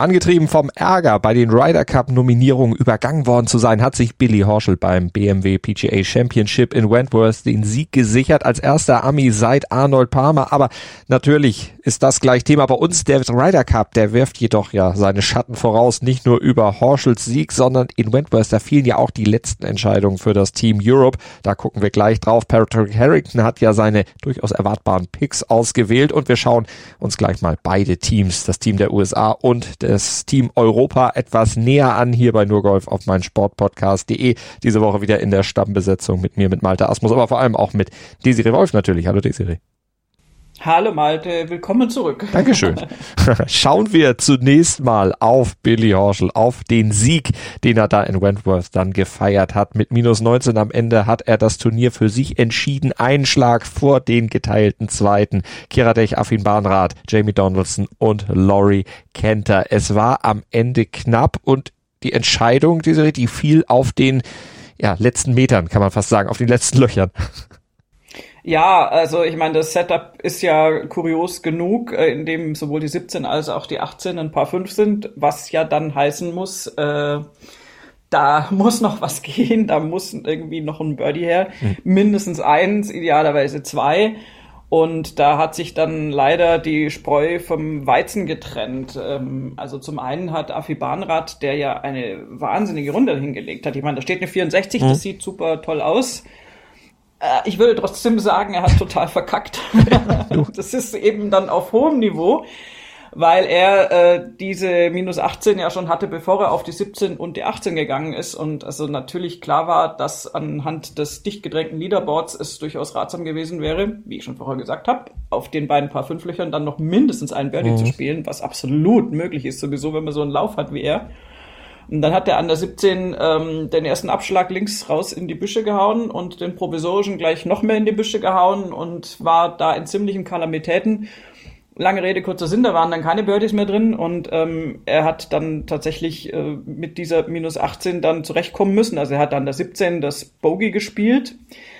Angetrieben vom Ärger, bei den Ryder Cup Nominierungen übergangen worden zu sein, hat sich Billy Horschel beim BMW PGA Championship in Wentworth den Sieg gesichert als erster Ami seit Arnold Palmer. Aber natürlich ist das gleich Thema bei uns. Der Ryder Cup, der wirft jedoch ja seine Schatten voraus, nicht nur über Horschels Sieg, sondern in Wentworth, da fielen ja auch die letzten Entscheidungen für das Team Europe. Da gucken wir gleich drauf. Patrick Harrington hat ja seine durchaus erwartbaren Picks ausgewählt und wir schauen uns gleich mal beide Teams, das Team der USA und das Team Europa etwas näher an hier bei Nurgolf auf mein Sportpodcast.de. Diese Woche wieder in der Stammbesetzung mit mir, mit Malte Asmus, aber vor allem auch mit Desiree Wolf natürlich. Hallo Desiree. Hallo Malte, willkommen zurück. Dankeschön. Schauen wir zunächst mal auf Billy Horschel, auf den Sieg, den er da in Wentworth dann gefeiert hat. Mit minus 19 am Ende hat er das Turnier für sich entschieden. Ein Schlag vor den geteilten Zweiten. Kiradech, Affin Bahnrath, Jamie Donaldson und Laurie Kenter. Es war am Ende knapp und die Entscheidung, die fiel auf den ja, letzten Metern, kann man fast sagen, auf den letzten Löchern. Ja, also ich meine, das Setup ist ja kurios genug, äh, in dem sowohl die 17 als auch die 18 ein paar 5 sind, was ja dann heißen muss, äh, da muss noch was gehen, da muss irgendwie noch ein Birdie her, mhm. mindestens eins, idealerweise zwei. Und da hat sich dann leider die Spreu vom Weizen getrennt. Ähm, also zum einen hat Afi Bahnrad, der ja eine wahnsinnige Runde hingelegt hat. Ich meine, da steht eine 64, mhm. das sieht super toll aus. Äh, ich würde trotzdem sagen, er hat total verkackt. das ist eben dann auf hohem Niveau, weil er äh, diese minus 18 ja schon hatte, bevor er auf die 17 und die 18 gegangen ist. Und also natürlich klar war, dass anhand des dicht gedrängten Leaderboards es durchaus ratsam gewesen wäre, wie ich schon vorher gesagt habe, auf den beiden paar Fünflöchern dann noch mindestens ein Birdie mhm. zu spielen, was absolut möglich ist, sowieso, wenn man so einen Lauf hat wie er. Und dann hat er an der 17 ähm, den ersten Abschlag links raus in die Büsche gehauen und den provisorischen gleich noch mehr in die Büsche gehauen und war da in ziemlichen Kalamitäten. Lange Rede, kurzer Sinn, da waren dann keine Birdies mehr drin und ähm, er hat dann tatsächlich äh, mit dieser minus 18 dann zurechtkommen müssen. Also er hat dann der 17 das Bogey gespielt.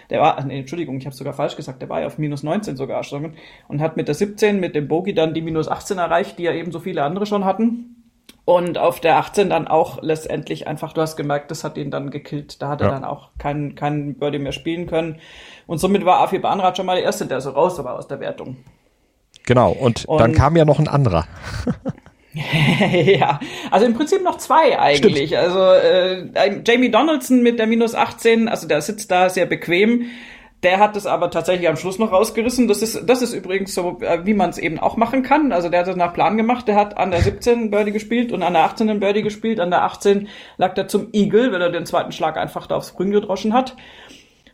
Der war, nee, Entschuldigung, ich habe sogar falsch gesagt, der war ja auf minus 19 sogar schon und hat mit der 17 mit dem Bogey dann die minus 18 erreicht, die ja eben so viele andere schon hatten. Und auf der 18 dann auch letztendlich einfach, du hast gemerkt, das hat ihn dann gekillt. Da hat ja. er dann auch keinen keinen Birdie mehr spielen können. Und somit war Afi Bahnrad schon mal der Erste, der so raus war aus der Wertung. Genau, und, und dann kam ja noch ein anderer. ja, also im Prinzip noch zwei eigentlich. Stimmt. Also äh, Jamie Donaldson mit der minus 18, also der sitzt da sehr bequem. Der hat es aber tatsächlich am Schluss noch rausgerissen. Das ist, das ist übrigens so, äh, wie man es eben auch machen kann. Also der hat das nach Plan gemacht. Der hat an der 17 Birdie gespielt und an der 18 Birdie gespielt. An der 18 lag er zum Eagle, weil er den zweiten Schlag einfach da aufs Grün gedroschen hat.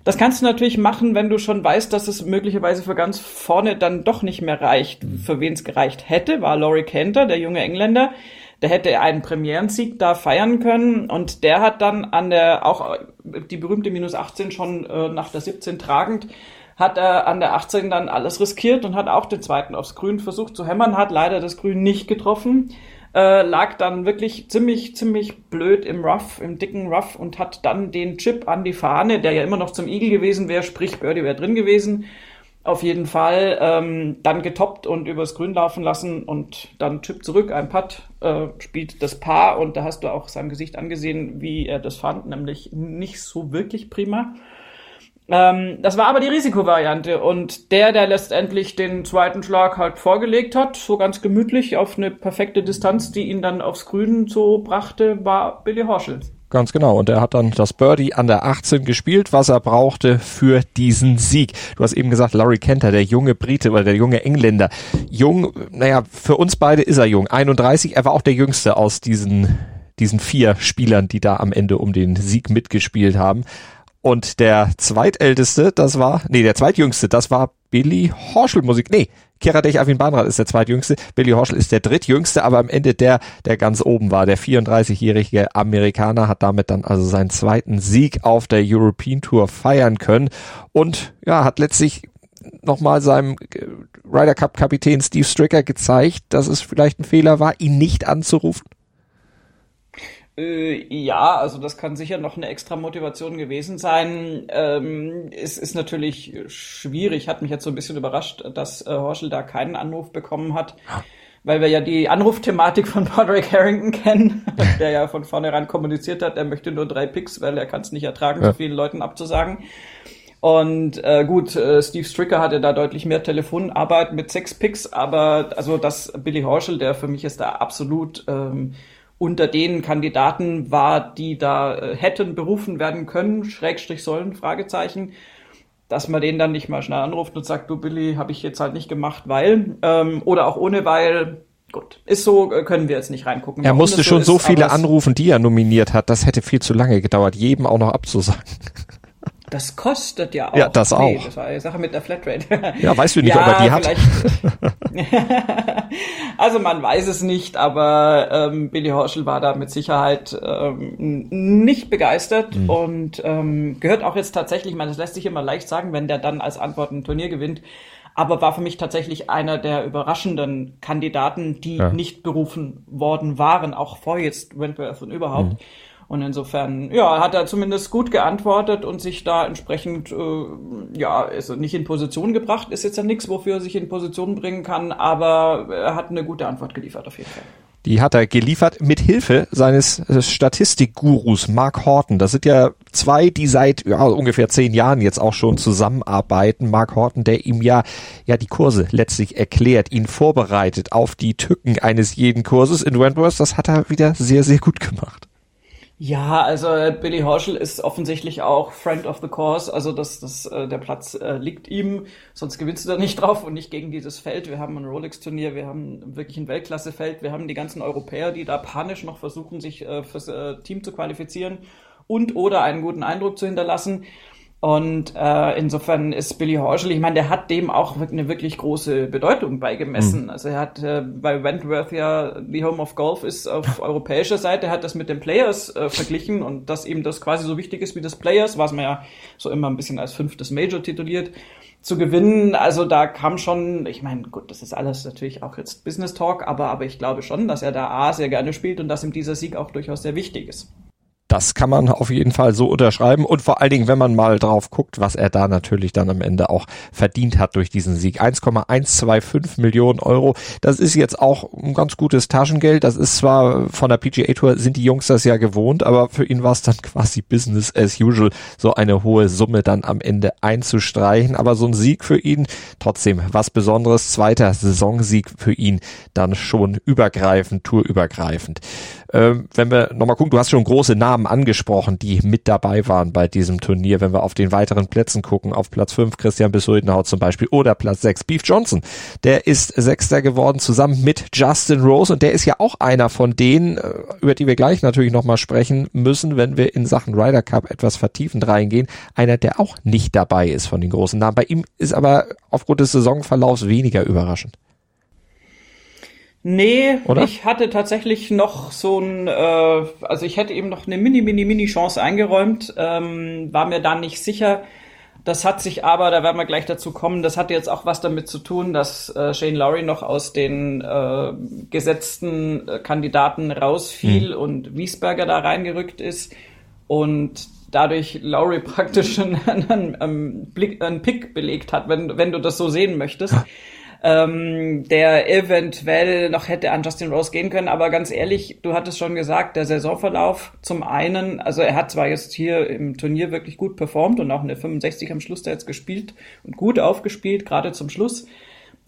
Das kannst du natürlich machen, wenn du schon weißt, dass es möglicherweise für ganz vorne dann doch nicht mehr reicht. Für wen es gereicht hätte, war Laurie Kenter, der junge Engländer der hätte einen Premierensieg da feiern können und der hat dann an der, auch die berühmte minus 18 schon äh, nach der 17 tragend, hat er an der 18 dann alles riskiert und hat auch den zweiten aufs Grün versucht zu hämmern, hat leider das Grün nicht getroffen, äh, lag dann wirklich ziemlich, ziemlich blöd im Rough, im dicken Rough und hat dann den Chip an die Fahne, der ja immer noch zum Igel gewesen wäre, sprich Birdie wäre drin gewesen, auf jeden Fall ähm, dann getoppt und übers Grün laufen lassen und dann Chip zurück, ein Putt, äh, spielt das Paar und da hast du auch seinem Gesicht angesehen, wie er das fand, nämlich nicht so wirklich prima. Ähm, das war aber die Risikovariante und der, der letztendlich den zweiten Schlag halt vorgelegt hat, so ganz gemütlich auf eine perfekte Distanz, die ihn dann aufs Grün so brachte, war Billy Horschel. Ganz genau. Und er hat dann das Birdie an der 18 gespielt, was er brauchte für diesen Sieg. Du hast eben gesagt, Laurie Kenter, der junge Brite oder der junge Engländer. Jung, naja, für uns beide ist er jung. 31, er war auch der jüngste aus diesen, diesen vier Spielern, die da am Ende um den Sieg mitgespielt haben. Und der zweitälteste, das war, nee, der zweitjüngste, das war Billy Horschel Musik. Nee, Keradech Avin Bahnrad ist der zweitjüngste, Billy Horschel ist der drittjüngste, aber am Ende der, der ganz oben war. Der 34-jährige Amerikaner hat damit dann also seinen zweiten Sieg auf der European Tour feiern können und ja, hat letztlich nochmal seinem äh, Ryder Cup Kapitän Steve Stricker gezeigt, dass es vielleicht ein Fehler war, ihn nicht anzurufen? Äh, ja, also das kann sicher noch eine extra Motivation gewesen sein. Ähm, es ist natürlich schwierig, hat mich jetzt so ein bisschen überrascht, dass äh, Horschel da keinen Anruf bekommen hat. Weil wir ja die Anrufthematik von Patrick Harrington kennen, der ja von vornherein kommuniziert hat, er möchte nur drei Picks, weil er kann es nicht ertragen, ja. so vielen Leuten abzusagen. Und äh, gut, äh, Steve Stricker hatte da deutlich mehr Telefonarbeit mit sechs Picks, aber also das Billy Horschel, der für mich ist da absolut ähm, unter den Kandidaten war, die da äh, hätten berufen werden können, Schrägstrich sollen, Fragezeichen, dass man den dann nicht mal schnell anruft und sagt, du Billy, habe ich jetzt halt nicht gemacht, weil, ähm, oder auch ohne weil, gut, ist so, äh, können wir jetzt nicht reingucken. Er musste schon so, ist, so viele anrufen, die er nominiert hat, das hätte viel zu lange gedauert, jedem auch noch abzusagen. Das kostet ja auch. Ja, das auch. Nee, das war eine Sache mit der Flatrate. Ja, weißt du nicht, ja, ob er die hat? also man weiß es nicht, aber ähm, Billy Horschel war da mit Sicherheit ähm, nicht begeistert mhm. und ähm, gehört auch jetzt tatsächlich, man das lässt sich immer leicht sagen, wenn der dann als Antwort ein Turnier gewinnt, aber war für mich tatsächlich einer der überraschenden Kandidaten, die ja. nicht berufen worden waren, auch vor jetzt Wentworth und überhaupt. Mhm. Und insofern, ja, hat er zumindest gut geantwortet und sich da entsprechend, äh, ja, also nicht in Position gebracht, ist jetzt ja nichts, wofür er sich in Position bringen kann, aber er hat eine gute Antwort geliefert auf jeden Fall. Die hat er geliefert mit Hilfe seines äh, Statistikgurus Mark Horton. Das sind ja zwei, die seit ja, ungefähr zehn Jahren jetzt auch schon zusammenarbeiten. Mark Horton, der ihm ja, ja die Kurse letztlich erklärt, ihn vorbereitet auf die Tücken eines jeden Kurses in Wentworth. Das hat er wieder sehr, sehr gut gemacht. Ja, also äh, Billy Horschel ist offensichtlich auch Friend of the Course, also das, das, äh, der Platz äh, liegt ihm, sonst gewinnst du da nicht drauf und nicht gegen dieses Feld. Wir haben ein Rolex-Turnier, wir haben wirklich ein Weltklasse-Feld, wir haben die ganzen Europäer, die da panisch noch versuchen, sich äh, fürs äh, Team zu qualifizieren und oder einen guten Eindruck zu hinterlassen. Und äh, insofern ist Billy Horschel, ich meine, der hat dem auch eine wirklich große Bedeutung beigemessen. Mhm. Also er hat äh, bei Wentworth ja die Home of Golf ist auf europäischer Seite, hat das mit den Players äh, verglichen und dass ihm das quasi so wichtig ist wie das Players, was man ja so immer ein bisschen als fünftes Major tituliert, zu gewinnen. Also da kam schon, ich meine, gut, das ist alles natürlich auch jetzt Business Talk, aber, aber ich glaube schon, dass er da A sehr gerne spielt und dass ihm dieser Sieg auch durchaus sehr wichtig ist. Das kann man auf jeden Fall so unterschreiben und vor allen Dingen, wenn man mal drauf guckt, was er da natürlich dann am Ende auch verdient hat durch diesen Sieg. 1,125 Millionen Euro. Das ist jetzt auch ein ganz gutes Taschengeld. Das ist zwar von der PGA Tour sind die Jungs das ja gewohnt, aber für ihn war es dann quasi Business as usual, so eine hohe Summe dann am Ende einzustreichen. Aber so ein Sieg für ihn trotzdem was Besonderes. Zweiter Saisonsieg für ihn dann schon übergreifend, tourübergreifend. Ähm, wenn wir nochmal gucken, du hast schon große Namen angesprochen, die mit dabei waren bei diesem Turnier. Wenn wir auf den weiteren Plätzen gucken, auf Platz 5 Christian Besuidenhaut zum Beispiel oder Platz 6 Beef Johnson. Der ist Sechster geworden zusammen mit Justin Rose und der ist ja auch einer von denen, äh, über die wir gleich natürlich nochmal sprechen müssen, wenn wir in Sachen Ryder Cup etwas vertiefend reingehen. Einer, der auch nicht dabei ist von den großen Namen. Bei ihm ist aber aufgrund des Saisonverlaufs weniger überraschend. Nee, Oder? ich hatte tatsächlich noch so ein, äh, also ich hätte eben noch eine mini, mini, mini Chance eingeräumt, ähm, war mir da nicht sicher. Das hat sich aber, da werden wir gleich dazu kommen, das hatte jetzt auch was damit zu tun, dass äh, Shane Lowry noch aus den äh, gesetzten äh, Kandidaten rausfiel mhm. und Wiesberger da reingerückt ist und dadurch Lowry praktisch einen, einen, einen, Blick, einen Pick belegt hat, wenn, wenn du das so sehen möchtest ähm, der eventuell noch hätte an Justin Rose gehen können. Aber ganz ehrlich, du hattest schon gesagt, der Saisonverlauf zum einen, also er hat zwar jetzt hier im Turnier wirklich gut performt und auch eine 65 am Schluss da jetzt gespielt und gut aufgespielt, gerade zum Schluss.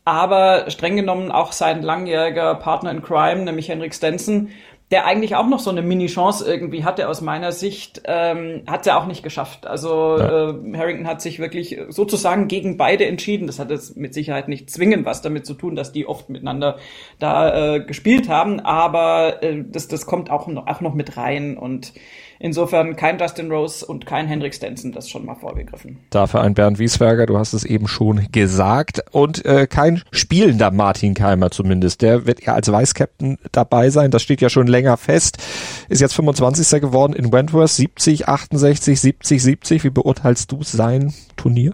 Aber streng genommen auch sein langjähriger Partner in Crime, nämlich Henrik Stenson, der eigentlich auch noch so eine Mini-Chance irgendwie hatte aus meiner Sicht, ähm, hat er auch nicht geschafft. Also ja. äh, Harrington hat sich wirklich sozusagen gegen beide entschieden. Das hat jetzt mit Sicherheit nicht zwingend was damit zu tun, dass die oft miteinander da äh, gespielt haben, aber äh, das, das kommt auch noch, auch noch mit rein und Insofern kein Justin Rose und kein Hendrik Stenson, das schon mal vorgegriffen. Dafür ein Bernd Wiesberger, du hast es eben schon gesagt. Und äh, kein spielender Martin Keimer zumindest. Der wird ja als Vice-Captain dabei sein. Das steht ja schon länger fest. Ist jetzt 25. geworden in Wentworth. 70, 68, 70, 70. Wie beurteilst du sein Turnier?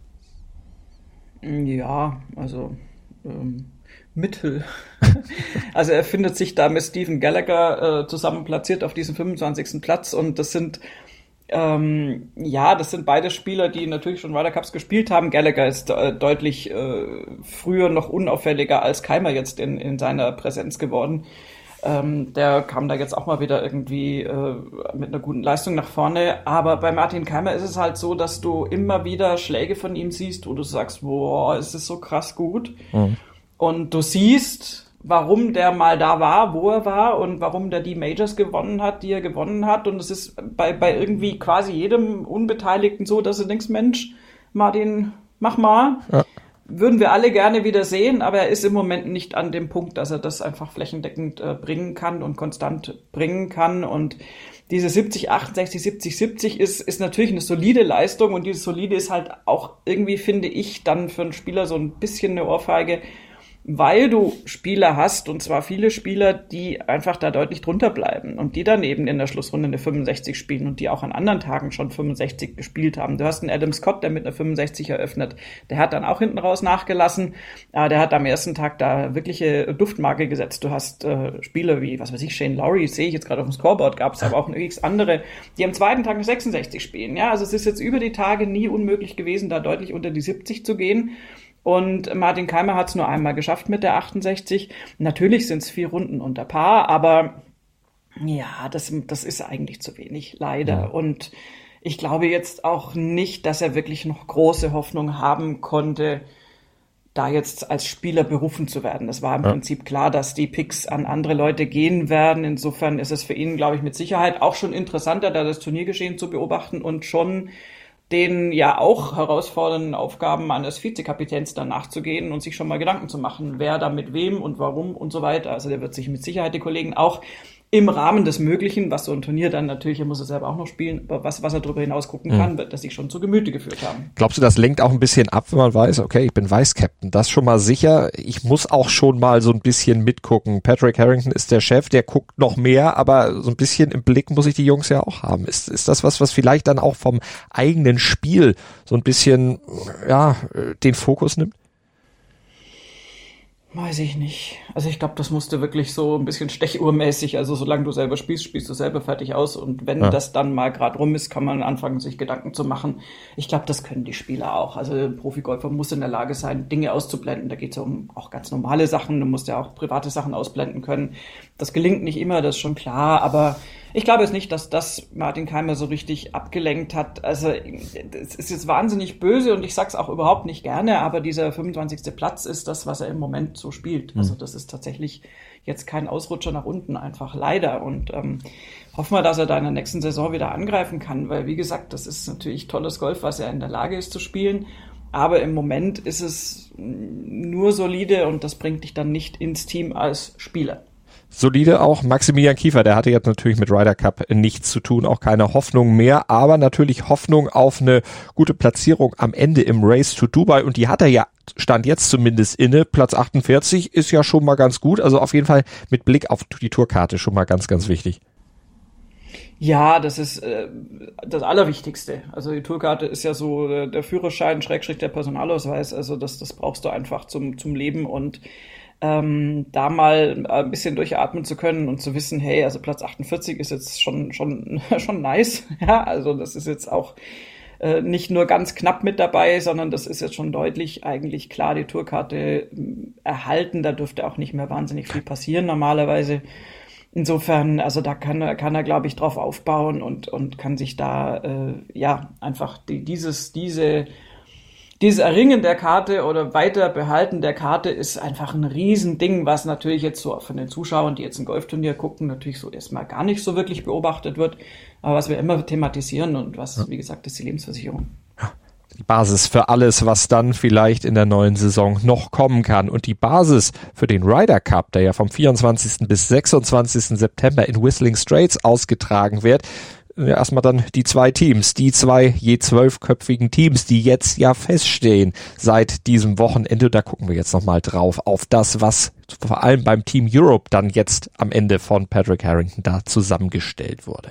Ja, also ähm, Mittel. also er findet sich da mit Stephen Gallagher äh, zusammen platziert auf diesem 25. Platz und das sind ähm, ja, das sind beide Spieler, die natürlich schon Ryder Cups gespielt haben. Gallagher ist äh, deutlich äh, früher noch unauffälliger als Keimer jetzt in, in seiner Präsenz geworden. Ähm, der kam da jetzt auch mal wieder irgendwie äh, mit einer guten Leistung nach vorne. Aber bei Martin Keimer ist es halt so, dass du immer wieder Schläge von ihm siehst, wo du sagst, boah, es ist so krass gut. Mhm. Und du siehst, warum der mal da war, wo er war und warum der die Majors gewonnen hat, die er gewonnen hat. Und es ist bei, bei irgendwie quasi jedem Unbeteiligten so, dass du denkst, Mensch, Martin, mach mal. Ja. Würden wir alle gerne wieder sehen, aber er ist im Moment nicht an dem Punkt, dass er das einfach flächendeckend äh, bringen kann und konstant bringen kann. Und diese 70, 68, 70, 70 ist, ist natürlich eine solide Leistung und dieses solide ist halt auch irgendwie, finde ich, dann für einen Spieler so ein bisschen eine Ohrfeige, weil du Spieler hast, und zwar viele Spieler, die einfach da deutlich drunter bleiben und die dann eben in der Schlussrunde eine 65 spielen und die auch an anderen Tagen schon 65 gespielt haben. Du hast einen Adam Scott, der mit einer 65 eröffnet. Der hat dann auch hinten raus nachgelassen. Äh, der hat am ersten Tag da wirkliche Duftmarke gesetzt. Du hast äh, Spieler wie, was weiß ich, Shane Lowry, sehe ich jetzt gerade auf dem Scoreboard, gab es aber auch x andere, die am zweiten Tag eine 66 spielen. Ja, also es ist jetzt über die Tage nie unmöglich gewesen, da deutlich unter die 70 zu gehen. Und Martin Keimer hat es nur einmal geschafft mit der 68. Natürlich sind es vier Runden unter Paar, aber ja, das, das ist eigentlich zu wenig, leider. Ja. Und ich glaube jetzt auch nicht, dass er wirklich noch große Hoffnung haben konnte, da jetzt als Spieler berufen zu werden. Das war im ja. Prinzip klar, dass die Picks an andere Leute gehen werden. Insofern ist es für ihn, glaube ich, mit Sicherheit auch schon interessanter, da das Turniergeschehen zu beobachten und schon den ja auch herausfordernden Aufgaben eines Vizekapitäns dann nachzugehen und sich schon mal Gedanken zu machen, wer da mit wem und warum und so weiter. Also der wird sich mit Sicherheit die Kollegen auch im Rahmen des Möglichen, was so ein Turnier dann natürlich, er muss er selber auch noch spielen, aber was, was er darüber hinaus gucken mhm. kann, wird das sich schon zu Gemüte geführt haben. Glaubst du, das lenkt auch ein bisschen ab, wenn man weiß, okay, ich bin Vice-Captain, das schon mal sicher. Ich muss auch schon mal so ein bisschen mitgucken. Patrick Harrington ist der Chef, der guckt noch mehr, aber so ein bisschen im Blick muss ich die Jungs ja auch haben. Ist, ist das was, was vielleicht dann auch vom eigenen Spiel so ein bisschen, ja, den Fokus nimmt? Weiß ich nicht. Also ich glaube, das musste wirklich so ein bisschen stechuhrmäßig, also solange du selber spielst, spielst du selber fertig aus und wenn ja. das dann mal gerade rum ist, kann man anfangen, sich Gedanken zu machen. Ich glaube, das können die Spieler auch. Also ein Profigolfer muss in der Lage sein, Dinge auszublenden. Da geht es ja um auch ganz normale Sachen, du musst ja auch private Sachen ausblenden können. Das gelingt nicht immer, das ist schon klar, aber ich glaube jetzt nicht, dass das Martin Keimer so richtig abgelenkt hat. Also es ist jetzt wahnsinnig böse und ich sag's auch überhaupt nicht gerne, aber dieser 25. Platz ist das, was er im Moment so spielt. Mhm. Also das ist tatsächlich jetzt kein Ausrutscher nach unten, einfach leider. Und ähm, hoffen wir, dass er da in der nächsten Saison wieder angreifen kann, weil wie gesagt, das ist natürlich tolles Golf, was er in der Lage ist zu spielen. Aber im Moment ist es nur solide und das bringt dich dann nicht ins Team als Spieler solide auch. Maximilian Kiefer, der hatte jetzt natürlich mit Ryder Cup nichts zu tun, auch keine Hoffnung mehr, aber natürlich Hoffnung auf eine gute Platzierung am Ende im Race to Dubai und die hat er ja stand jetzt zumindest inne. Platz 48 ist ja schon mal ganz gut, also auf jeden Fall mit Blick auf die Tourkarte schon mal ganz, ganz wichtig. Ja, das ist äh, das Allerwichtigste. Also die Tourkarte ist ja so äh, der Führerschein, Schrägstrich der Personalausweis. Also das, das brauchst du einfach zum, zum Leben und ähm, da mal ein bisschen durchatmen zu können und zu wissen, hey, also Platz 48 ist jetzt schon, schon, schon nice. Ja, also das ist jetzt auch äh, nicht nur ganz knapp mit dabei, sondern das ist jetzt schon deutlich eigentlich klar die Tourkarte äh, erhalten. Da dürfte auch nicht mehr wahnsinnig viel passieren normalerweise. Insofern, also da kann er, kann er, glaube ich, drauf aufbauen und, und kann sich da äh, ja einfach die, dieses, diese dieses Erringen der Karte oder Weiterbehalten der Karte ist einfach ein Riesending, was natürlich jetzt so von den Zuschauern, die jetzt ein Golfturnier gucken, natürlich so erstmal gar nicht so wirklich beobachtet wird, aber was wir immer thematisieren und was, ja. wie gesagt, ist die Lebensversicherung. Die Basis für alles, was dann vielleicht in der neuen Saison noch kommen kann. Und die Basis für den Ryder Cup, der ja vom 24. bis 26. September in Whistling Straits ausgetragen wird, ja, erstmal dann die zwei Teams, die zwei je zwölfköpfigen Teams, die jetzt ja feststehen seit diesem Wochenende. Da gucken wir jetzt nochmal drauf auf das, was vor allem beim Team Europe dann jetzt am Ende von Patrick Harrington da zusammengestellt wurde.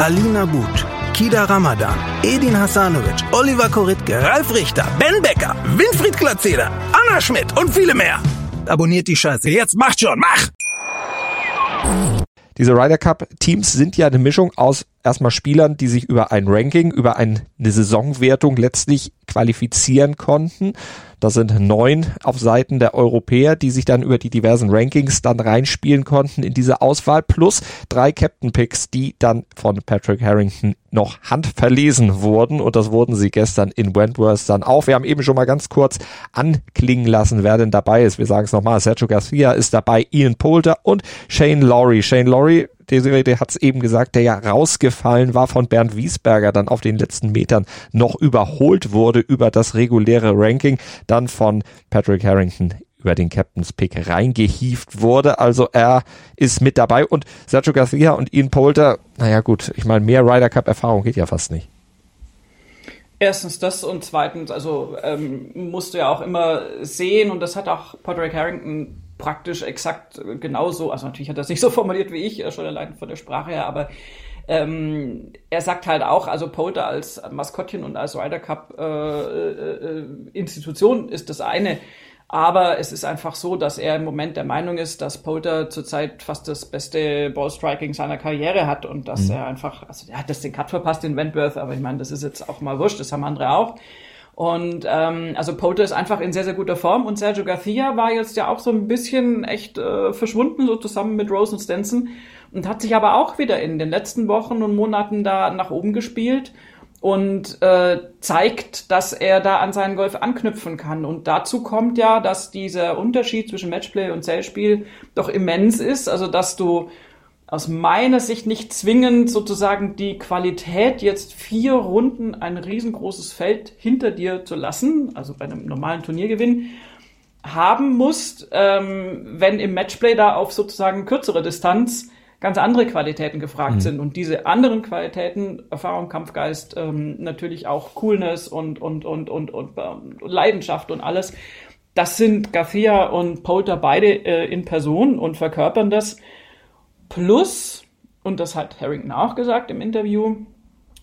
Alina But, Kida Ramadan, Edin Hasanovic, Oliver Koritke, Ralf Richter, Ben Becker, Winfried Glatzeder, Anna Schmidt und viele mehr. Abonniert die Scheiße. Jetzt macht schon, mach! Diese Ryder Cup Teams sind ja eine Mischung aus erstmal Spielern, die sich über ein Ranking, über eine Saisonwertung letztlich qualifizieren konnten. Das sind neun auf Seiten der Europäer, die sich dann über die diversen Rankings dann reinspielen konnten in diese Auswahl, plus drei Captain Picks, die dann von Patrick Harrington noch handverlesen wurden und das wurden sie gestern in Wentworth dann auch. Wir haben eben schon mal ganz kurz anklingen lassen, wer denn dabei ist. Wir sagen es nochmal, Sergio Garcia ist dabei, Ian Poulter und Shane Laurie. Shane Laurie Desiree, hat es eben gesagt, der ja rausgefallen war von Bernd Wiesberger, dann auf den letzten Metern noch überholt wurde über das reguläre Ranking, dann von Patrick Harrington über den Captain's Pick reingehieft wurde. Also er ist mit dabei und Sergio Garcia und Ian Polter, naja gut, ich meine, mehr Ryder Cup Erfahrung geht ja fast nicht. Erstens das und zweitens, also ähm, musst du ja auch immer sehen und das hat auch Patrick Harrington praktisch exakt genauso, also natürlich hat er es nicht so formuliert wie ich, äh, schon allein von der Sprache her, aber ähm, er sagt halt auch, also Polter als Maskottchen und als Ryder Cup äh, äh, Institution ist das eine. Aber es ist einfach so, dass er im Moment der Meinung ist, dass Polter zurzeit fast das beste Ballstriking seiner Karriere hat und dass mhm. er einfach, also er hat das den Cut verpasst in Wentworth, aber ich meine, das ist jetzt auch mal wurscht, das haben andere auch. Und ähm, also Polter ist einfach in sehr, sehr guter Form. Und Sergio Garcia war jetzt ja auch so ein bisschen echt äh, verschwunden, so zusammen mit Rose und Stenson. Und hat sich aber auch wieder in den letzten Wochen und Monaten da nach oben gespielt und äh, zeigt, dass er da an seinen Golf anknüpfen kann. Und dazu kommt ja, dass dieser Unterschied zwischen Matchplay und Zellspiel doch immens ist, also dass du aus meiner Sicht nicht zwingend sozusagen die Qualität, jetzt vier Runden ein riesengroßes Feld hinter dir zu lassen, also bei einem normalen Turniergewinn, haben musst, ähm, wenn im Matchplay da auf sozusagen kürzere Distanz ganz andere Qualitäten gefragt mhm. sind. Und diese anderen Qualitäten, Erfahrung, Kampfgeist, ähm, natürlich auch Coolness und, und, und, und, und, und Leidenschaft und alles, das sind Garcia und Polter beide äh, in Person und verkörpern das. Plus, und das hat Harrington auch gesagt im Interview,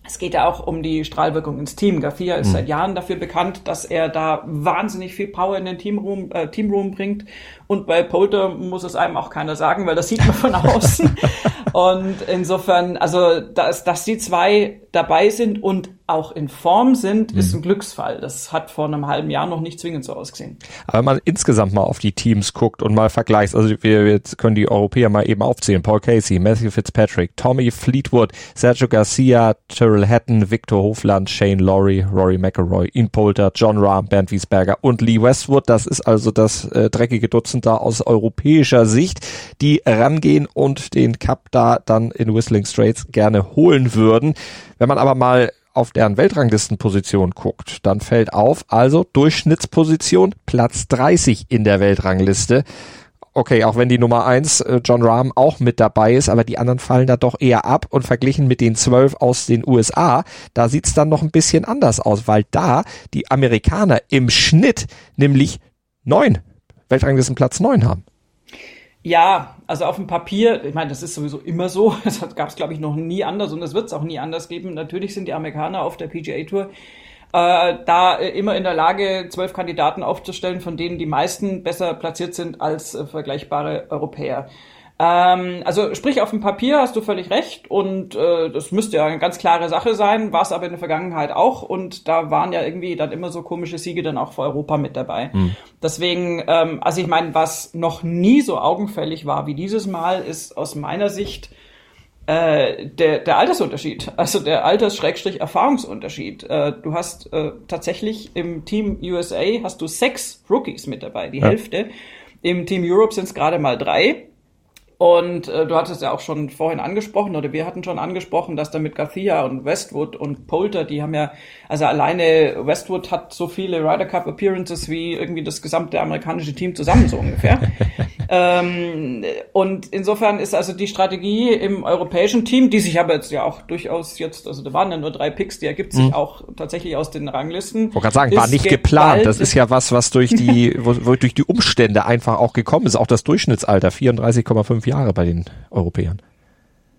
es geht ja auch um die Strahlwirkung ins Team. Garcia ist mhm. seit Jahren dafür bekannt, dass er da wahnsinnig viel Power in den Teamroom, äh, Teamroom bringt. Und bei Polter muss es einem auch keiner sagen, weil das sieht man von außen. und insofern, also dass, dass die zwei dabei sind und auch in Form sind, ist mhm. ein Glücksfall. Das hat vor einem halben Jahr noch nicht zwingend so ausgesehen. Aber wenn man insgesamt mal auf die Teams guckt und mal vergleicht, also wir jetzt können die Europäer mal eben aufzählen. Paul Casey, Matthew Fitzpatrick, Tommy Fleetwood, Sergio Garcia, Tyrrell Hatton, Victor Hofland, Shane Laurie, Rory McElroy, Ian Poulter, John Rahm, Bernd Wiesberger und Lee Westwood. Das ist also das äh, dreckige Dutzend da aus europäischer Sicht, die rangehen und den Cup da dann in Whistling Straits gerne holen würden. Wenn man aber mal auf deren Weltranglistenposition guckt, dann fällt auf, also Durchschnittsposition Platz 30 in der Weltrangliste. Okay, auch wenn die Nummer eins äh, John Rahm auch mit dabei ist, aber die anderen fallen da doch eher ab und verglichen mit den zwölf aus den USA, da sieht's dann noch ein bisschen anders aus, weil da die Amerikaner im Schnitt nämlich neun Weltranglistenplatz neun haben. Ja, also auf dem Papier, ich meine, das ist sowieso immer so, das gab es, glaube ich, noch nie anders und das wird es auch nie anders geben. Natürlich sind die Amerikaner auf der PGA Tour äh, da immer in der Lage, zwölf Kandidaten aufzustellen, von denen die meisten besser platziert sind als äh, vergleichbare Europäer. Ähm, also sprich, auf dem Papier hast du völlig recht und äh, das müsste ja eine ganz klare Sache sein, war es aber in der Vergangenheit auch und da waren ja irgendwie dann immer so komische Siege dann auch für Europa mit dabei. Mhm. Deswegen, ähm, also ich meine, was noch nie so augenfällig war wie dieses Mal, ist aus meiner Sicht äh, der, der Altersunterschied, also der Alters-Erfahrungsunterschied. Äh, du hast äh, tatsächlich im Team USA hast du sechs Rookies mit dabei, die ja. Hälfte. Im Team Europe sind es gerade mal drei. Und äh, du hattest ja auch schon vorhin angesprochen, oder wir hatten schon angesprochen, dass da mit Garcia und Westwood und Polter, die haben ja, also alleine Westwood hat so viele Ryder Cup Appearances wie irgendwie das gesamte amerikanische Team zusammen, so ungefähr. ähm, und insofern ist also die Strategie im europäischen Team, die sich aber jetzt ja auch durchaus jetzt, also da waren ja nur drei Picks, die ergibt sich mhm. auch tatsächlich aus den Ranglisten. Ich wollte gerade sagen, war nicht geplant. Das ist ja was, was durch die, wo, durch die Umstände einfach auch gekommen ist. Auch das Durchschnittsalter, 34,5 Jahre bei den Europäern.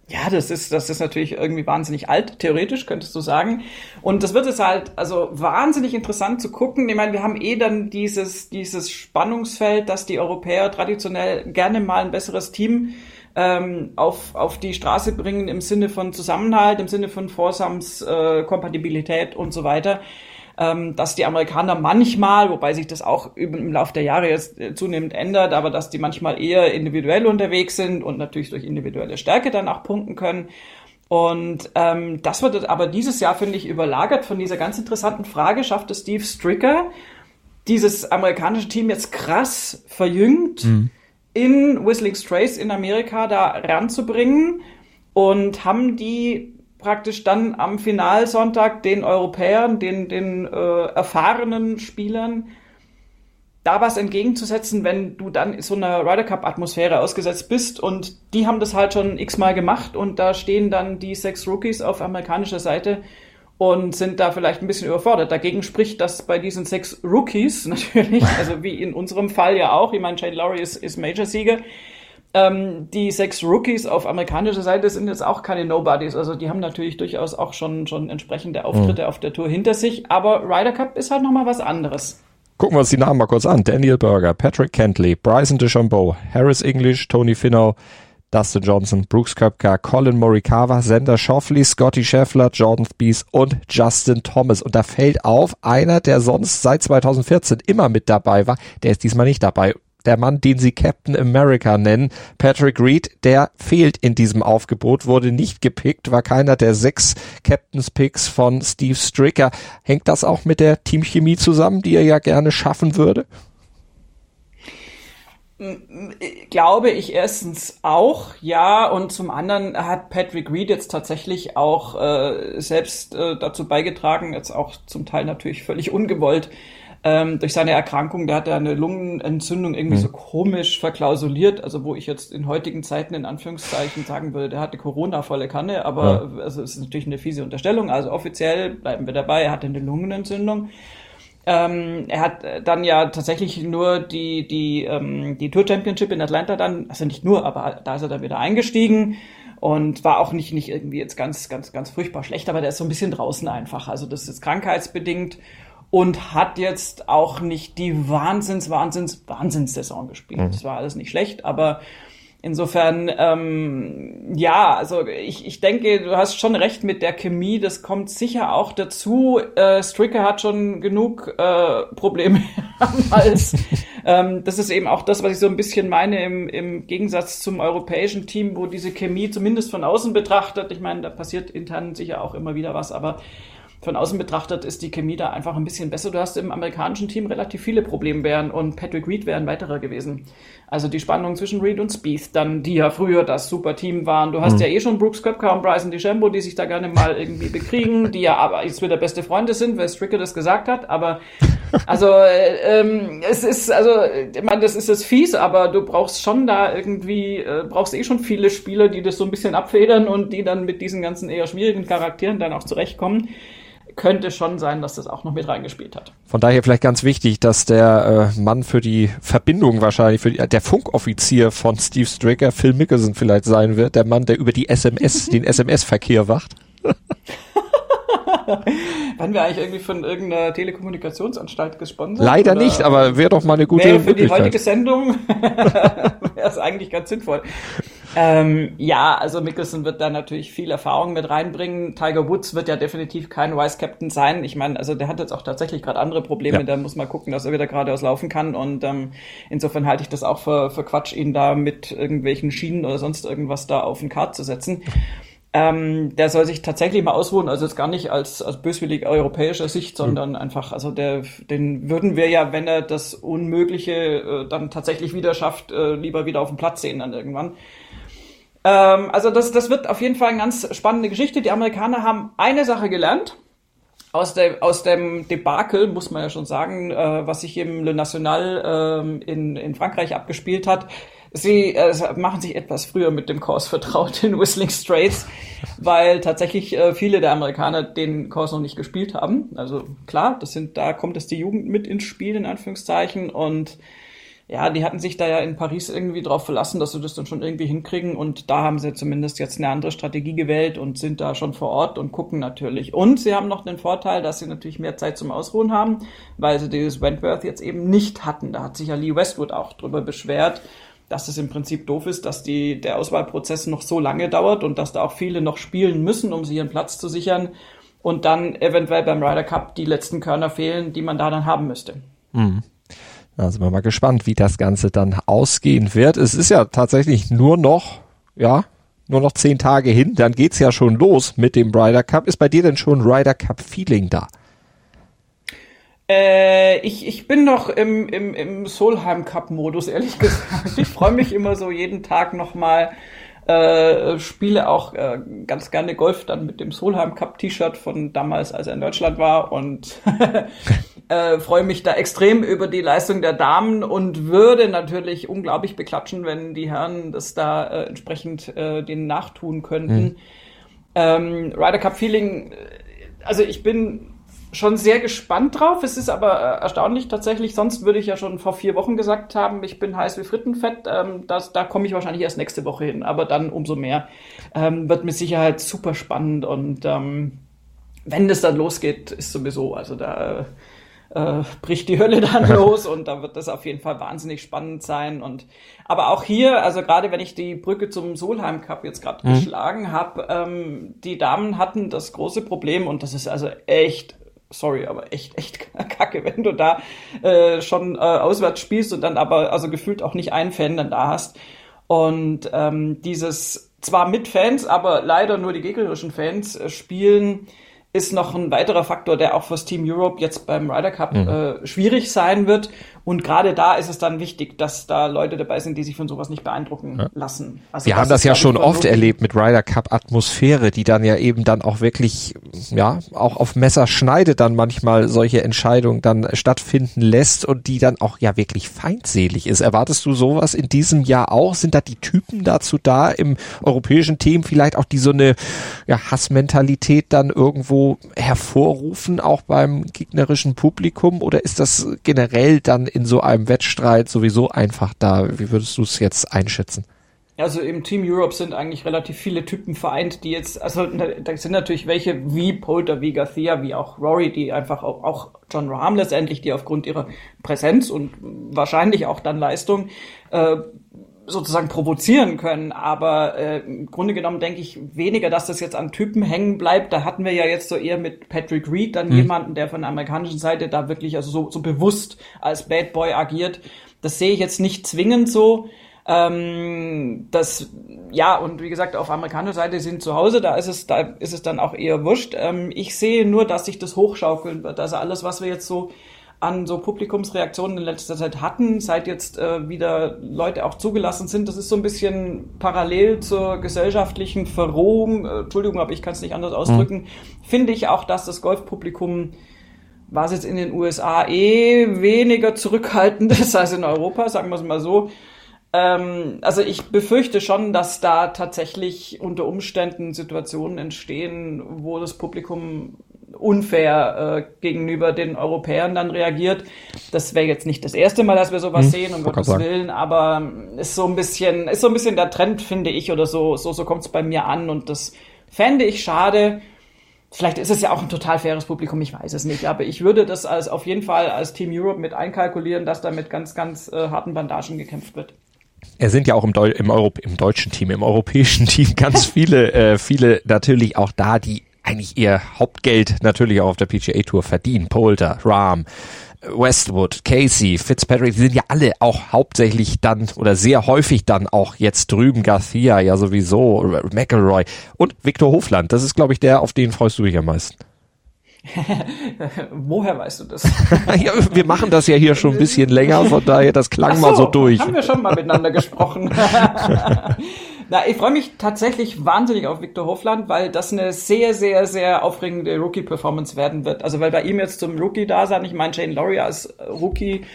Ja, das ist, das ist natürlich irgendwie wahnsinnig alt, theoretisch könntest du sagen. Und das wird es halt, also wahnsinnig interessant zu gucken. Ich meine, wir haben eh dann dieses, dieses Spannungsfeld, dass die Europäer traditionell gerne mal ein besseres Team ähm, auf, auf die Straße bringen im Sinne von Zusammenhalt, im Sinne von Vorsams, äh, und so weiter ähm, dass die Amerikaner manchmal, wobei sich das auch im Laufe der Jahre jetzt äh, zunehmend ändert, aber dass die manchmal eher individuell unterwegs sind und natürlich durch individuelle Stärke dann auch punkten können. Und ähm, das wird aber dieses Jahr, finde ich, überlagert von dieser ganz interessanten Frage, schafft es Steve Stricker, dieses amerikanische Team jetzt krass verjüngt mhm. in Whistling Strays in Amerika da ranzubringen und haben die praktisch dann am Finalsonntag den Europäern, den, den äh, erfahrenen Spielern da was entgegenzusetzen, wenn du dann so einer Ryder Cup Atmosphäre ausgesetzt bist und die haben das halt schon x-mal gemacht und da stehen dann die sechs Rookies auf amerikanischer Seite und sind da vielleicht ein bisschen überfordert. Dagegen spricht, dass bei diesen sechs Rookies natürlich, also wie in unserem Fall ja auch, ich meine, Shane Lowry ist, ist Major-Sieger, ähm, die sechs Rookies auf amerikanischer Seite sind jetzt auch keine Nobodies. Also die haben natürlich durchaus auch schon, schon entsprechende Auftritte mhm. auf der Tour hinter sich. Aber Ryder Cup ist halt nochmal was anderes. Gucken wir uns die Namen mal kurz an. Daniel Berger, Patrick Kentley, Bryson DeChambeau, Harris English, Tony Finau, Dustin Johnson, Brooks Köpker, Colin Morikawa, Sender Schoffley, Scotty Scheffler, Jordan Spieth und Justin Thomas. Und da fällt auf, einer, der sonst seit 2014 immer mit dabei war, der ist diesmal nicht dabei der Mann, den sie Captain America nennen, Patrick Reed, der fehlt in diesem Aufgebot, wurde nicht gepickt, war keiner der sechs Captains Picks von Steve Stricker. Hängt das auch mit der Teamchemie zusammen, die er ja gerne schaffen würde? Glaube ich erstens auch, ja, und zum anderen hat Patrick Reed jetzt tatsächlich auch äh, selbst äh, dazu beigetragen, jetzt auch zum Teil natürlich völlig ungewollt, ähm, durch seine Erkrankung, der hat ja eine Lungenentzündung irgendwie mhm. so komisch verklausuliert, also wo ich jetzt in heutigen Zeiten in Anführungszeichen sagen würde, der hatte Corona volle Kanne, aber ja. also es ist natürlich eine fiese Unterstellung, also offiziell bleiben wir dabei, er hatte eine Lungenentzündung. Ähm, er hat dann ja tatsächlich nur die, die, ähm, die Tour Championship in Atlanta dann, also nicht nur, aber da ist er dann wieder eingestiegen und war auch nicht, nicht irgendwie jetzt ganz, ganz, ganz furchtbar schlecht, aber der ist so ein bisschen draußen einfach. Also das ist krankheitsbedingt und hat jetzt auch nicht die Wahnsinns, Wahnsinns, Wahnsinnssaison gespielt. Mhm. Das war alles nicht schlecht, aber insofern, ähm, ja, also ich, ich denke, du hast schon recht mit der Chemie, das kommt sicher auch dazu. Äh, Stricker hat schon genug äh, Probleme als ähm, das ist eben auch das, was ich so ein bisschen meine im, im Gegensatz zum europäischen Team, wo diese Chemie zumindest von außen betrachtet, ich meine, da passiert intern sicher auch immer wieder was, aber von außen betrachtet ist die Chemie da einfach ein bisschen besser. Du hast im amerikanischen Team relativ viele Problembären und Patrick Reed wäre ein weiterer gewesen. Also die Spannung zwischen Reed und Spieth, dann die ja früher das super Team waren. Du hast mhm. ja eh schon Brooks Köpker und Bryson DeChambeau, die sich da gerne mal irgendwie bekriegen, die ja aber jetzt wieder beste Freunde sind, weil Stricker das gesagt hat. Aber also äh, ähm, es ist also, ich meine, das ist das fies, aber du brauchst schon da irgendwie äh, brauchst eh schon viele Spieler, die das so ein bisschen abfedern und die dann mit diesen ganzen eher schwierigen Charakteren dann auch zurechtkommen. Könnte schon sein, dass das auch noch mit reingespielt hat. Von daher vielleicht ganz wichtig, dass der äh, Mann für die Verbindung wahrscheinlich, für die, der Funkoffizier von Steve Stricker, Phil Mickelson vielleicht sein wird, der Mann, der über die SMS, den SMS-Verkehr wacht. Waren wir eigentlich irgendwie von irgendeiner Telekommunikationsanstalt gesponsert? Leider oder? nicht, aber wäre doch mal eine gute wäre für die heutige Sendung wäre es eigentlich ganz sinnvoll. Ähm, ja, also Mickelson wird da natürlich viel Erfahrung mit reinbringen. Tiger Woods wird ja definitiv kein Vice Captain sein. Ich meine, also der hat jetzt auch tatsächlich gerade andere Probleme. Ja. Da muss man gucken, dass er wieder geradeaus laufen kann. Und ähm, insofern halte ich das auch für, für Quatsch, ihn da mit irgendwelchen Schienen oder sonst irgendwas da auf den Kart zu setzen. Ähm, der soll sich tatsächlich mal ausruhen, also jetzt gar nicht als, als böswillig europäischer Sicht, sondern mhm. einfach, also der, den würden wir ja, wenn er das Unmögliche äh, dann tatsächlich wieder schafft, äh, lieber wieder auf dem Platz sehen dann irgendwann. Ähm, also das, das wird auf jeden Fall eine ganz spannende Geschichte. Die Amerikaner haben eine Sache gelernt aus, der, aus dem Debakel, muss man ja schon sagen, äh, was sich im Le National äh, in, in Frankreich abgespielt hat Sie äh, machen sich etwas früher mit dem Kurs vertraut in Whistling Straits, weil tatsächlich äh, viele der Amerikaner den Kurs noch nicht gespielt haben. Also klar, das sind, da kommt es die Jugend mit ins Spiel, in Anführungszeichen. Und ja, die hatten sich da ja in Paris irgendwie drauf verlassen, dass sie das dann schon irgendwie hinkriegen. Und da haben sie zumindest jetzt eine andere Strategie gewählt und sind da schon vor Ort und gucken natürlich. Und sie haben noch den Vorteil, dass sie natürlich mehr Zeit zum Ausruhen haben, weil sie dieses Wentworth jetzt eben nicht hatten. Da hat sich ja Lee Westwood auch drüber beschwert dass es im Prinzip doof ist, dass die, der Auswahlprozess noch so lange dauert und dass da auch viele noch spielen müssen, um sich ihren Platz zu sichern und dann eventuell beim Ryder Cup die letzten Körner fehlen, die man da dann haben müsste. Mhm. Da sind wir mal gespannt, wie das Ganze dann ausgehen wird. Es ist ja tatsächlich nur noch, ja, nur noch zehn Tage hin, dann geht's ja schon los mit dem Ryder Cup. Ist bei dir denn schon Ryder Cup Feeling da? Äh, ich, ich bin noch im, im, im Solheim Cup-Modus, ehrlich gesagt. Ich freue mich immer so jeden Tag nochmal. Äh, spiele auch äh, ganz gerne Golf dann mit dem Solheim Cup T-Shirt von damals, als er in Deutschland war und äh, freue mich da extrem über die Leistung der Damen und würde natürlich unglaublich beklatschen, wenn die Herren das da äh, entsprechend äh, den nachtun könnten. Mhm. Ähm, Ryder Cup Feeling, äh, also ich bin schon sehr gespannt drauf. Es ist aber äh, erstaunlich tatsächlich. Sonst würde ich ja schon vor vier Wochen gesagt haben, ich bin heiß wie Frittenfett. Ähm, das, da komme ich wahrscheinlich erst nächste Woche hin. Aber dann umso mehr. Ähm, wird mit Sicherheit super spannend. Und ähm, wenn das dann losgeht, ist sowieso, also da äh, bricht die Hölle dann los und da wird das auf jeden Fall wahnsinnig spannend sein. Und aber auch hier, also gerade wenn ich die Brücke zum Solheim Cup jetzt gerade mhm. geschlagen habe, ähm, die Damen hatten das große Problem und das ist also echt sorry, aber echt, echt kacke, wenn du da äh, schon äh, auswärts spielst und dann aber also gefühlt auch nicht einen Fan dann da hast. Und ähm, dieses zwar mit Fans, aber leider nur die gegnerischen Fans äh, spielen, ist noch ein weiterer Faktor, der auch fürs Team Europe jetzt beim Ryder Cup mhm. äh, schwierig sein wird. Und gerade da ist es dann wichtig, dass da Leute dabei sind, die sich von sowas nicht beeindrucken ja. lassen. Also Wir haben das ja schon oft erlebt mit Ryder Cup Atmosphäre, die dann ja eben dann auch wirklich, ja, auch auf Messer schneidet dann manchmal solche Entscheidungen dann stattfinden lässt und die dann auch ja wirklich feindselig ist. Erwartest du sowas in diesem Jahr auch? Sind da die Typen dazu da im europäischen Team vielleicht auch die so eine ja, Hassmentalität dann irgendwo hervorrufen, auch beim gegnerischen Publikum? Oder ist das generell dann in so einem Wettstreit sowieso einfach da. Wie würdest du es jetzt einschätzen? Also im Team Europe sind eigentlich relativ viele Typen vereint, die jetzt, also da sind natürlich welche wie Polter, wie Garcia, wie auch Rory, die einfach auch, auch John Rahm letztendlich, die aufgrund ihrer Präsenz und wahrscheinlich auch dann Leistung äh, sozusagen provozieren können. Aber äh, im Grunde genommen denke ich weniger, dass das jetzt an Typen hängen bleibt. Da hatten wir ja jetzt so eher mit Patrick Reed dann mhm. jemanden, der von der amerikanischen Seite da wirklich also so, so bewusst als Bad Boy agiert. Das sehe ich jetzt nicht zwingend so. Ähm, das, ja, und wie gesagt, auf amerikanischer Seite sind zu Hause, da ist es, da ist es dann auch eher wurscht. Ähm, ich sehe nur, dass sich das hochschaukeln wird. Also alles, was wir jetzt so an so Publikumsreaktionen in letzter Zeit hatten, seit jetzt äh, wieder Leute auch zugelassen sind. Das ist so ein bisschen parallel zur gesellschaftlichen Verrohung, äh, Entschuldigung, aber ich kann es nicht anders ausdrücken, mhm. finde ich auch, dass das Golfpublikum was jetzt in den USA eh weniger zurückhaltend ist als in Europa, sagen wir es mal so. Ähm, also ich befürchte schon, dass da tatsächlich unter Umständen Situationen entstehen, wo das Publikum unfair äh, gegenüber den Europäern dann reagiert. Das wäre jetzt nicht das erste Mal, dass wir sowas hm, sehen, um Gottes sagen. Willen, aber ist so ein bisschen, ist so ein bisschen der Trend, finde ich, oder so, so, so kommt es bei mir an und das fände ich schade. Vielleicht ist es ja auch ein total faires Publikum, ich weiß es nicht, aber ich würde das als auf jeden Fall als Team Europe mit einkalkulieren, dass da mit ganz, ganz äh, harten Bandagen gekämpft wird. Er sind ja auch im, Deu im, im deutschen Team, im europäischen Team ganz viele, äh, viele natürlich auch da, die eigentlich ihr Hauptgeld natürlich auch auf der PGA Tour verdienen. Polter, Rahm, Westwood, Casey, Fitzpatrick, die sind ja alle auch hauptsächlich dann oder sehr häufig dann auch jetzt drüben, Garcia ja sowieso, McElroy und Victor Hofland. Das ist, glaube ich, der, auf den freust du dich am meisten. Woher weißt du das? ja, wir machen das ja hier schon ein bisschen länger, von daher, das klang so, mal so durch. Haben wir schon mal miteinander gesprochen. Na, ich freue mich tatsächlich wahnsinnig auf Victor Hofland, weil das eine sehr, sehr, sehr aufregende Rookie-Performance werden wird. Also weil bei ihm jetzt zum Rookie da sein, ich meine, Shane Laurie als Rookie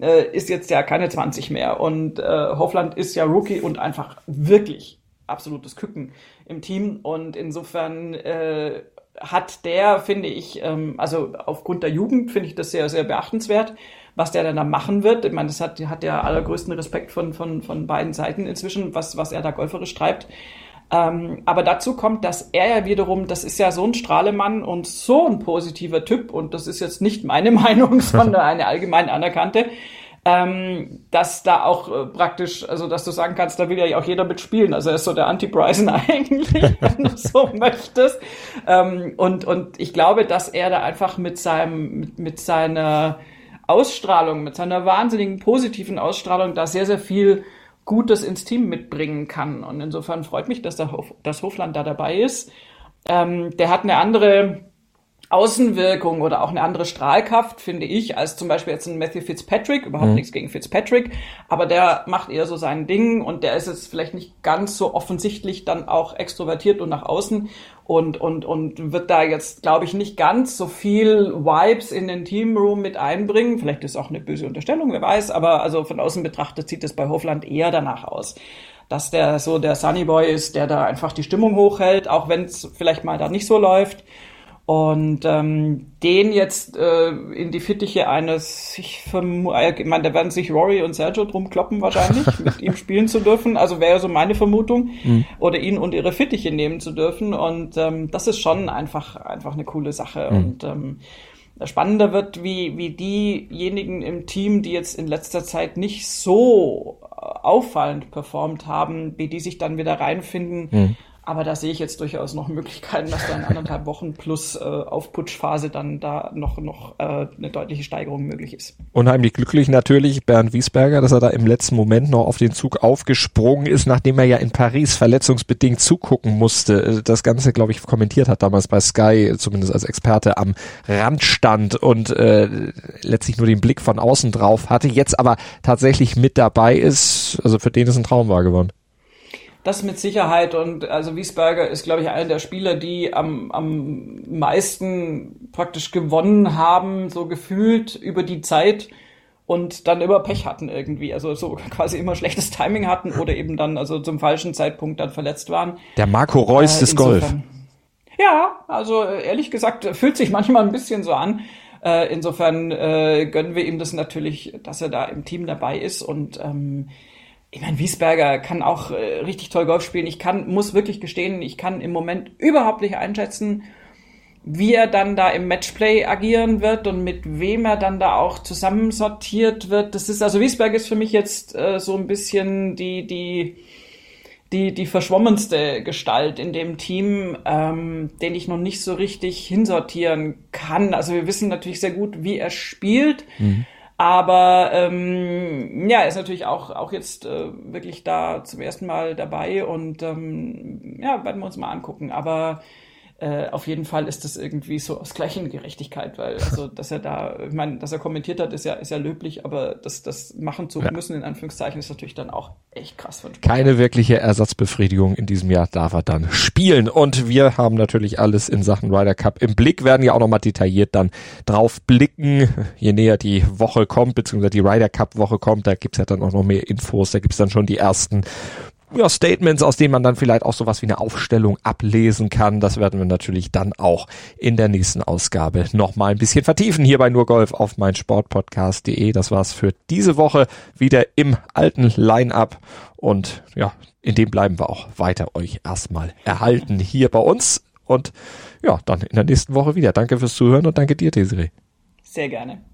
äh, ist jetzt ja keine 20 mehr. Und äh, Hofland ist ja Rookie und einfach wirklich absolutes Küken im Team. Und insofern äh, hat der, finde ich, ähm, also aufgrund der Jugend finde ich das sehr, sehr beachtenswert was der dann da machen wird. Ich meine, das hat, hat der allergrößten Respekt von, von, von beiden Seiten inzwischen, was, was er da golferisch treibt. Ähm, aber dazu kommt, dass er ja wiederum, das ist ja so ein Strahlemann und so ein positiver Typ, und das ist jetzt nicht meine Meinung, sondern eine allgemein anerkannte, ähm, dass da auch äh, praktisch, also dass du sagen kannst, da will ja auch jeder mitspielen. Also er ist so der Anti-Bryson eigentlich, wenn du so möchtest. Ähm, und, und ich glaube, dass er da einfach mit seinem, mit, mit seiner Ausstrahlung, mit seiner wahnsinnigen positiven Ausstrahlung da sehr, sehr viel Gutes ins Team mitbringen kann. Und insofern freut mich, dass der Hof, das Hofland da dabei ist. Ähm, der hat eine andere Außenwirkung oder auch eine andere Strahlkraft, finde ich, als zum Beispiel jetzt ein Matthew Fitzpatrick. Überhaupt mhm. nichts gegen Fitzpatrick, aber der macht eher so sein Ding und der ist jetzt vielleicht nicht ganz so offensichtlich dann auch extrovertiert und nach außen und, und, und wird da jetzt, glaube ich, nicht ganz so viel Vibes in den Teamroom mit einbringen. Vielleicht ist auch eine böse Unterstellung, wer weiß, aber also von außen betrachtet sieht es bei Hofland eher danach aus dass der so der Sunny Boy ist, der da einfach die Stimmung hochhält, auch wenn es vielleicht mal da nicht so läuft. Und ähm, den jetzt äh, in die Fittiche eines, ich vermute, äh, ich meine, da werden sich Rory und Sergio drum kloppen wahrscheinlich, mit ihm spielen zu dürfen. Also wäre so meine Vermutung. Mhm. Oder ihn und ihre Fittiche nehmen zu dürfen. Und ähm, das ist schon einfach, einfach eine coole Sache. Mhm. Und ähm, spannender wird, wie, wie diejenigen im Team, die jetzt in letzter Zeit nicht so auffallend performt haben, wie die sich dann wieder reinfinden. Mhm aber da sehe ich jetzt durchaus noch Möglichkeiten, dass da in anderthalb Wochen plus äh, Aufputschphase dann da noch, noch äh, eine deutliche Steigerung möglich ist. Unheimlich glücklich natürlich Bernd Wiesberger, dass er da im letzten Moment noch auf den Zug aufgesprungen ist, nachdem er ja in Paris verletzungsbedingt zugucken musste. Äh, das Ganze, glaube ich, kommentiert hat damals bei Sky, zumindest als Experte am Rand stand und äh, letztlich nur den Blick von außen drauf hatte, jetzt aber tatsächlich mit dabei ist. Also für den ist ein Traum wahr geworden. Das mit Sicherheit und also Wiesberger ist, glaube ich, einer der Spieler, die am, am meisten praktisch gewonnen haben, so gefühlt über die Zeit und dann immer Pech hatten irgendwie, also so quasi immer schlechtes Timing hatten oder eben dann also zum falschen Zeitpunkt dann verletzt waren. Der Marco Reus äh, des Golf. Ja, also ehrlich gesagt fühlt sich manchmal ein bisschen so an. Äh, insofern äh, gönnen wir ihm das natürlich, dass er da im Team dabei ist und ähm, ich meine, Wiesberger kann auch äh, richtig toll Golf spielen. Ich kann, muss wirklich gestehen, ich kann im Moment überhaupt nicht einschätzen, wie er dann da im Matchplay agieren wird und mit wem er dann da auch zusammensortiert wird. Das ist, also Wiesberger ist für mich jetzt äh, so ein bisschen die, die, die, die verschwommenste Gestalt in dem Team, ähm, den ich noch nicht so richtig hinsortieren kann. Also wir wissen natürlich sehr gut, wie er spielt. Mhm. Aber ähm, ja, ist natürlich auch, auch jetzt äh, wirklich da zum ersten Mal dabei und ähm, ja, werden wir uns mal angucken. Aber äh, auf jeden Fall ist das irgendwie so aus gleichen Gerechtigkeit, weil also, dass er da, ich meine, dass er kommentiert hat, ist ja, ist ja löblich, aber das, das machen zu ja. müssen, in Anführungszeichen, ist natürlich dann auch echt krass. Von Keine wirkliche Ersatzbefriedigung in diesem Jahr darf er dann spielen. Und wir haben natürlich alles in Sachen Ryder Cup im Blick, werden ja auch nochmal detailliert dann drauf blicken, je näher die Woche kommt, beziehungsweise die Ryder Cup Woche kommt, da gibt's ja dann auch noch mehr Infos, da gibt's dann schon die ersten ja, Statements, aus denen man dann vielleicht auch sowas wie eine Aufstellung ablesen kann. Das werden wir natürlich dann auch in der nächsten Ausgabe nochmal ein bisschen vertiefen hier bei nur Golf auf mein Sportpodcast.de. Das war's für diese Woche wieder im alten Line-Up und ja, in dem bleiben wir auch weiter euch erstmal erhalten hier bei uns und ja, dann in der nächsten Woche wieder. Danke fürs Zuhören und danke dir, Desiree. Sehr gerne.